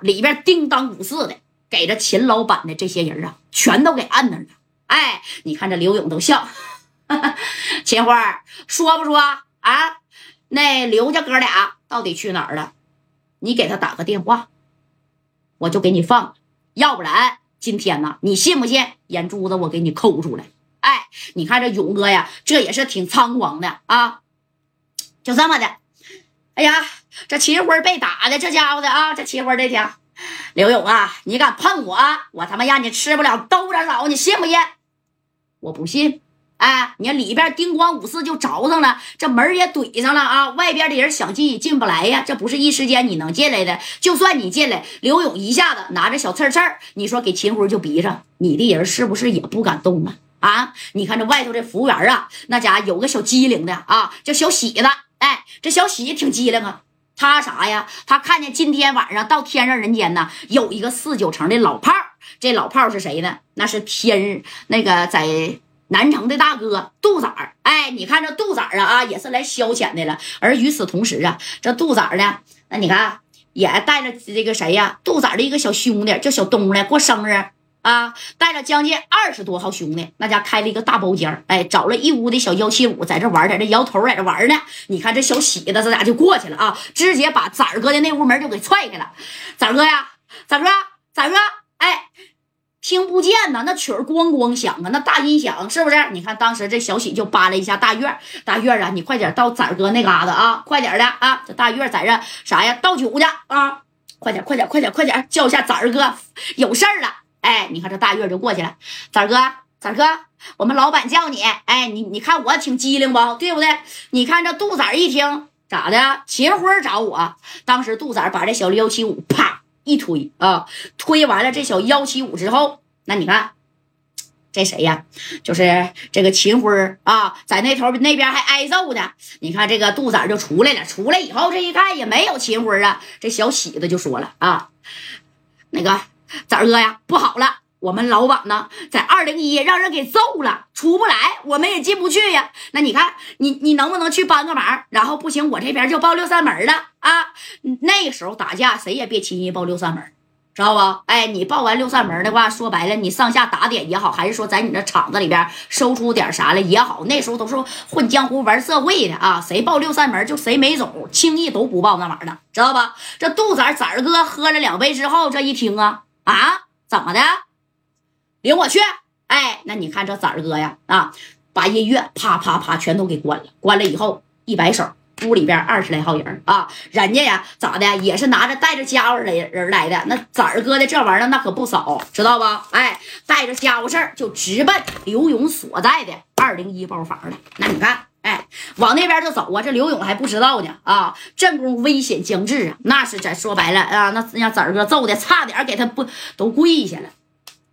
里边叮当五四的给这秦老板的这些人啊，全都给按那了。哎，你看这刘勇都笑，秦花说不说啊？那刘家哥俩到底去哪儿了？你给他打个电话，我就给你放。要不然今天呢，你信不信眼珠子我给你抠出来？哎，你看这勇哥呀，这也是挺猖狂的啊！就这么的，哎呀，这秦辉被打的，这家伙的啊，这秦辉这天，刘勇啊，你敢碰我，我他妈让你吃不了兜着走，你信不信？我不信。哎，你看里边叮咣五四就着上了，这门也怼上了啊！外边的人想进也进不来呀，这不是一时间你能进来的。就算你进来，刘勇一下子拿着小刺刺你说给秦辉就逼上，你的人是不是也不敢动啊？啊，你看这外头这服务员啊，那家有个小机灵的啊，叫小喜子。哎，这小喜挺机灵啊，他啥呀？他看见今天晚上到天上人间呢，有一个四九城的老炮这老炮是谁呢？那是天那个在。南城的大哥杜仔儿，哎，你看这杜仔儿啊啊，也是来消遣的了。而与此同时啊，这杜仔儿呢，那你看也带着这个谁呀？杜仔的一个小兄弟叫小东呢过生日啊，带着将近二十多号兄弟，那家开了一个大包间哎，找了一屋的小幺七五在这玩，在这摇头，在这玩呢。你看这小喜子这俩就过去了啊，直接把崽儿哥的那屋门就给踹开了。崽儿哥呀，崽儿哥，崽儿哥，哎。听不见呐，那曲儿咣咣响啊，那大音响是不是？你看当时这小喜就扒拉一下大院大院啊，你快点到崽儿哥那嘎达啊，快点的啊！这大院在这啥呀？倒酒去啊！快点，快点，快点，快点，叫一下崽儿哥，有事儿了。哎，你看这大月就过去了，崽哥，崽哥，我们老板叫你。哎，你你看我挺机灵不？对不对？你看这杜仔一听咋的？秦辉找我，当时杜仔把这小幺七五啪。一推啊，推完了这小幺七五之后，那你看这谁呀？就是这个秦辉啊，在那头那边还挨揍呢。你看这个杜仔就出来了，出来以后这一看也没有秦辉啊。这小喜子就说了啊，那个仔哥呀，不好了。我们老板呢，在二零一让人给揍了，出不来，我们也进不去呀。那你看，你你能不能去帮个忙？然后不行，我这边就报六扇门了啊。那时候打架，谁也别轻易报六扇门，知道不？哎，你报完六扇门的话，说白了，你上下打点也好，还是说在你这厂子里边收出点啥来也好，那时候都是混江湖玩社会的啊。谁报六扇门，就谁没种，轻易都不报那玩意儿的，知道吧？这杜仔仔哥喝了两杯之后，这一听啊啊，怎么的？领我去！哎，那你看这崽儿哥呀，啊，把音乐啪啪啪全都给关了。关了以后，一摆手，屋里边二十来号人啊，人家呀咋的，也是拿着带着家伙来人来的。那崽儿哥的这玩意儿那可不少，知道吧？哎，带着家伙事儿就直奔刘勇所在的二零一包房了。那你看，往那边就走啊。这刘勇还不知道呢啊，正宫危险将至啊，那是咱说白了啊，那让崽儿哥揍的差点给他不都跪下了。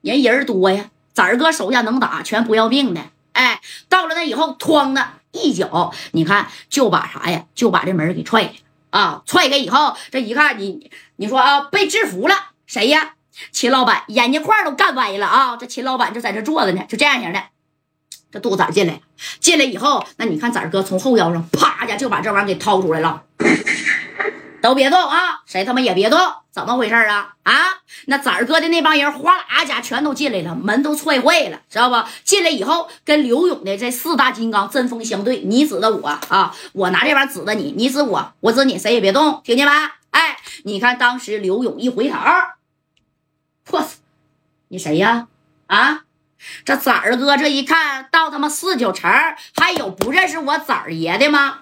人人多呀，崽儿哥手下能打，全不要命的。哎，到了那以后，哐的一脚，你看就把啥呀？就把这门给踹开啊！踹开以后，这一看你，你说啊，被制服了，谁呀？秦老板眼睛块都干歪了啊！这秦老板就在这坐着呢，就这样型的。这杜仔进来，进来以后，那你看崽儿哥从后腰上啪一下就把这玩意儿给掏出来了。都别动啊！谁他妈也别动！怎么回事啊？啊！那崽儿哥的那帮人哗啦家全都进来了，门都踹坏了，知道不？进来以后跟刘勇的这四大金刚针锋相对，你指的我啊，我拿这玩意指的你，你指我，我指你，谁也别动，听见没？哎，你看当时刘勇一回头，我操，你谁呀？啊！这崽儿哥这一看到他妈四九城，还有不认识我崽儿爷的吗？